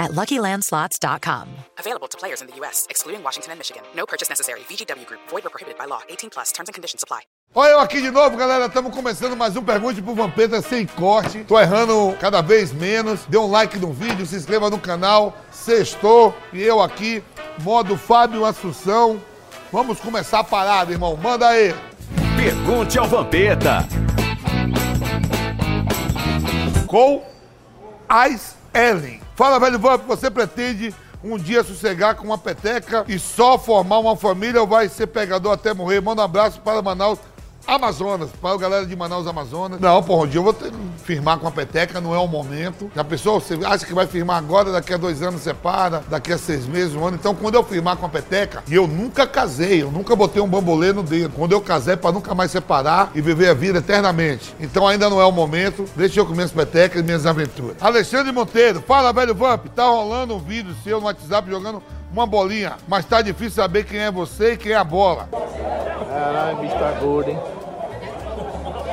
at LuckyLandSlots.com. Available to players in the U.S., excluding Washington and Michigan. No purchase necessary. VGW Group. Void or prohibited by law. 18 plus. Terms and conditions apply. Olha eu aqui de novo, galera. Estamos começando mais um Pergunte pro Vampeta sem corte. Tô errando cada vez menos. Dê um like no vídeo, se inscreva no canal. Sextou. E eu aqui, modo Fábio Assunção. Vamos começar a parada, irmão. Manda aí. Pergunte ao Vampeta. Com Ice Ellen. Fala, velho Vamp, você pretende um dia sossegar com uma peteca e só formar uma família ou vai ser pegador até morrer? Manda um abraço para Manaus. Amazonas, para a galera de Manaus, Amazonas. Não, porra, um dia eu vou ter firmar com a peteca, não é o momento. Já pensou? Você acha que vai firmar agora, daqui a dois anos separa, daqui a seis meses, um ano. Então, quando eu firmar com a peteca, e eu nunca casei, eu nunca botei um bambolê no dedo. Quando eu casei, para nunca mais separar e viver a vida eternamente. Então, ainda não é o momento. Deixa eu com minhas petecas e minhas aventuras. Alexandre Monteiro, fala, velho Vamp. Tá rolando um vídeo seu no WhatsApp jogando uma bolinha, mas tá difícil saber quem é você e quem é a bola. Caralho, bicho tá gordo, hein?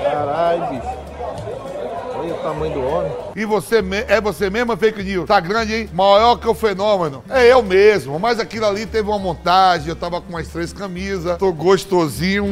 Caralho, bicho. Olha o tamanho do homem. E você é você mesmo, fake news? Tá grande, hein? Maior que o fenômeno. É eu mesmo, mas aquilo ali teve uma montagem, eu tava com umas três camisas, tô gostosinho.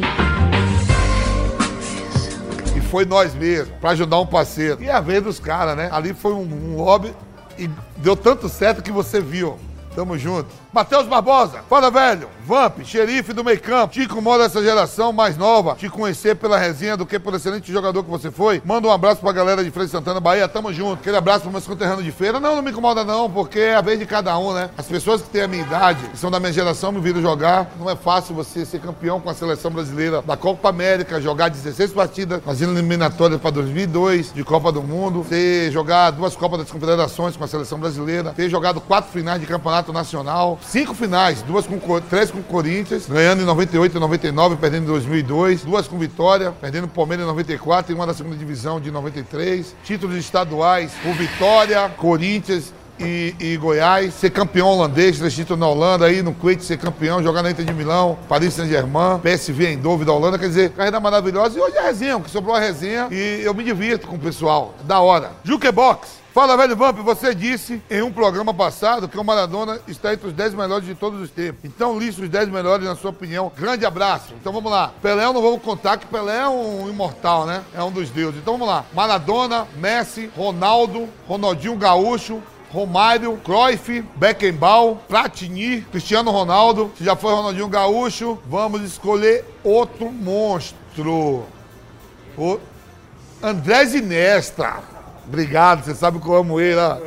E foi nós mesmo, pra ajudar um parceiro. E a vez dos caras, né? Ali foi um, um lobby e deu tanto certo que você viu. Tamo junto. Matheus Barbosa, fala velho. Vamp, xerife do meio campo. Te incomoda essa geração mais nova. Te conhecer pela resenha do que pelo excelente jogador que você foi. Manda um abraço pra galera de Frei Santana, Bahia. Tamo junto. Aquele abraço pro meus conterrâneos de feira. Não, não me incomoda não, porque é a vez de cada um, né? As pessoas que têm a minha idade, que são da minha geração, me viram jogar. Não é fácil você ser campeão com a seleção brasileira da Copa América, jogar 16 partidas, fazendo eliminatórias pra 2002, de Copa do Mundo, ter jogado duas Copas das Confederações com a seleção brasileira, ter jogado quatro finais de campeonato nacional, cinco finais, duas com, Co- três com o Corinthians, ganhando em 98 e 99, perdendo em 2002, duas com Vitória, perdendo o Palmeiras em 94 e uma da segunda divisão de 93, títulos estaduais com Vitória, Corinthians e, e Goiás, ser campeão holandês, três na Holanda, aí no Kuwait ser campeão, jogar na Inter de Milão, Paris Saint-Germain, PSV em da Holanda, quer dizer, carreira maravilhosa. E hoje é resenha, que sobrou a resenha e eu me divirto com o pessoal, da hora. Jukebox. Fala, velho Vamp, você disse em um programa passado que o Maradona está entre os 10 melhores de todos os tempos. Então, liste os 10 melhores na sua opinião. Grande abraço. Então, vamos lá. Pelé, não vamos contar que Pelé é um imortal, né? É um dos deuses. Então, vamos lá. Maradona, Messi, Ronaldo, Ronaldinho Gaúcho, Romário, Cruyff, Beckenbauer, Platini, Cristiano Ronaldo. Se já foi Ronaldinho Gaúcho, vamos escolher outro monstro. O Andrés Iniesta. Obrigado, você sabe que eu amo ele. ó.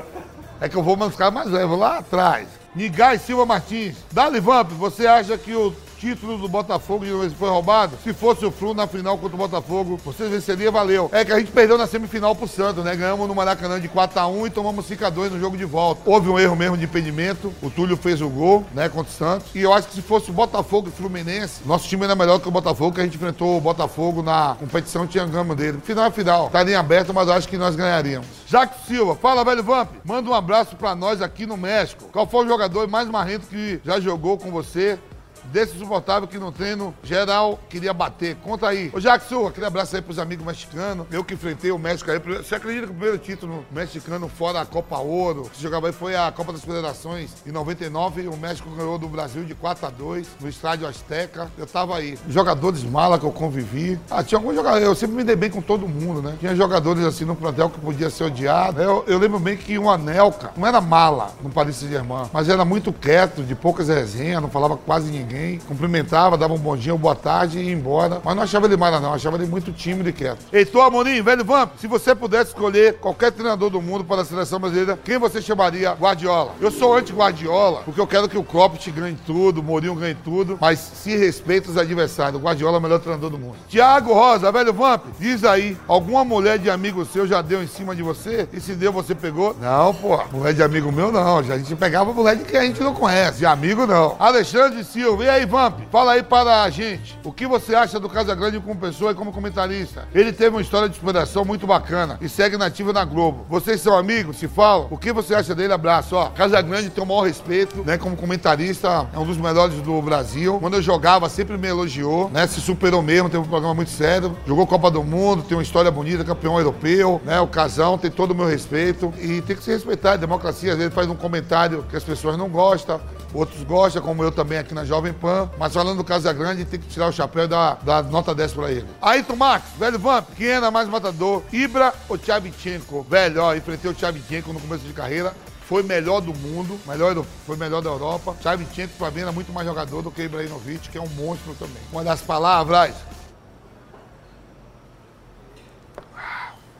É que eu vou ficar mais velho, vou lá atrás. Nigai Silva Martins. Dali Vamp, você acha que o título do Botafogo de novo foi roubado? Se fosse o Flu na final contra o Botafogo, você venceria, valeu. É que a gente perdeu na semifinal pro Santos, né? Ganhamos no Maracanã de 4x1 e tomamos 5x2 no jogo de volta. Houve um erro mesmo de impedimento. O Túlio fez o gol, né, contra o Santos. E eu acho que se fosse o Botafogo e Fluminense, nosso time era melhor que o Botafogo, que a gente enfrentou o Botafogo na competição tinha gama dele. Final é final. Tá em aberto, mas eu acho que nós ganharíamos. Jacques Silva, fala, velho Vamp. Manda um abraço pra nós aqui no México. Qual foi o jogador mais marrento que já jogou com você? Desse insuportável que no treino geral queria bater. Conta aí. Ô, Jackson, aquele abraço aí pros amigos mexicanos. Eu que enfrentei o México aí. Você acredita que o primeiro título mexicano fora a Copa Ouro, que jogava aí foi a Copa das Federações em 99. O México ganhou do Brasil de 4 a 2 no estádio Azteca. Eu tava aí. Jogadores mala que eu convivi. Ah, tinha alguns jogadores. Eu sempre me dei bem com todo mundo, né? Tinha jogadores assim no plantel que podia ser odiado. Eu, eu lembro bem que o Anelka não era mala no Paris Saint-Germain, mas era muito quieto, de poucas resenhas, não falava quase ninguém. Cumprimentava, dava um bom dia, uma boa tarde e ia embora. Mas não achava ele mala, não. Achava ele muito tímido e quieto. Heitor Amorim, velho Vamp, se você pudesse escolher qualquer treinador do mundo para a seleção brasileira, quem você chamaria Guardiola? Eu sou anti-Guardiola, porque eu quero que o Klopp ganhe tudo, o Mourinho ganhe tudo, mas se respeita os adversários. O Guardiola é o melhor treinador do mundo. Tiago Rosa, velho Vamp, diz aí, alguma mulher de amigo seu já deu em cima de você? E se deu, você pegou? Não, pô, mulher de amigo meu não. Já A gente pegava mulher de quem a gente não conhece. De amigo não. Alexandre Silva, E aí, Vamp, fala aí para a gente. O que você acha do Casagrande como pessoa e como comentarista? Ele teve uma história de superação muito bacana e segue nativa na Globo. Vocês são amigos? Se falam? O que você acha dele? Abraço. Ó, Casagrande tem o maior respeito, né? Como comentarista, é um dos melhores do Brasil. Quando eu jogava, sempre me elogiou, né? Se superou mesmo, teve um programa muito sério. Jogou Copa do Mundo, tem uma história bonita, campeão europeu, né? O Casão tem todo o meu respeito e tem que se respeitar. A democracia, às vezes, faz um comentário que as pessoas não gostam, outros gostam, como eu também aqui na Jovem Pan. Mas falando do Casagrande, tem que tirar o chapéu e dar, nota 10 pra ele. Ayrton Max, velho Vamp, quem era mais matador? Ibra ou Tchavchenko? Velho, ó, enfrentei o Tchavchenko no começo de carreira. Foi melhor do mundo, melhor foi melhor da Europa. Tchavchenko, pra mim, era muito mais jogador do que Ibrahimovic, que é um monstro também. Uma das palavras.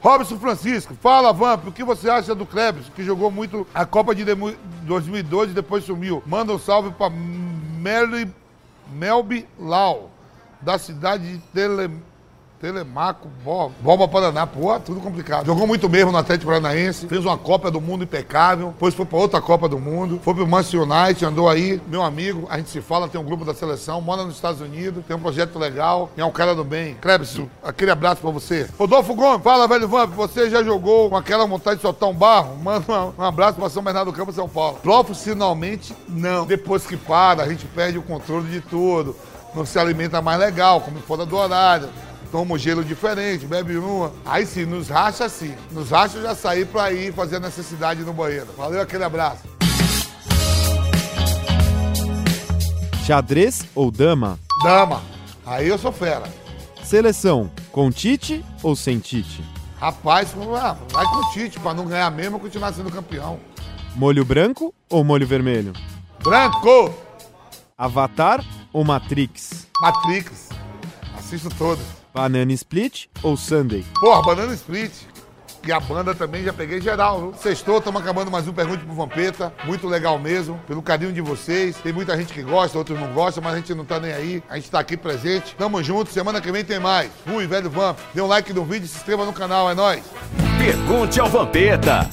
Robson Francisco, fala Vamp, o que você acha do Krebs, que jogou muito a Copa de Demu- 2002 e depois sumiu? Manda um salve pra Melby, Lau, da cidade de Tele, Telemaco, Bo- Boba Paraná. Pô, tudo complicado. Jogou muito mesmo no Atlético Paranaense, fez uma Copa do Mundo impecável, depois foi pra outra Copa do Mundo, foi pro Manchester United, andou aí, meu amigo, a gente se fala, tem um grupo da seleção, mora nos Estados Unidos, tem um projeto legal, é um cara do bem. Krebs, aquele abraço pra você. Rodolfo Gomes, fala, velho Vamp, você já jogou com aquela vontade de soltar um barro? Manda um abraço pra São Bernardo do Campo, São Paulo. Profissionalmente, não. Depois que para, a gente perde o controle de tudo, não se alimenta mais legal, come fora do horário toma um gelo diferente, bebe uma. Aí sim, nos racha sim. Nos racha eu já saí pra ir fazer a necessidade no banheiro. Valeu, aquele abraço. Xadrez ou dama? Dama, aí eu sou fera. Seleção, com Tite ou sem Tite? Rapaz, vai com Tite, pra não ganhar mesmo e continuar sendo campeão. Molho branco ou molho vermelho? Branco! Avatar ou Matrix? Matrix. Assisto todos. Banana Split ou Sunday? Porra, Banana Split. E a banda também já peguei geral, viu? Sextou, estamos acabando mais um Pergunte pro Vampeta. Muito legal mesmo, pelo carinho de vocês. Tem muita gente que gosta, outros não gostam, mas a gente não tá nem aí. A gente tá aqui presente. Tamo junto, semana que vem tem mais. Fui, velho Vamp. Dê um like no vídeo e se inscreva no canal, é nóis. Pergunte ao Vampeta.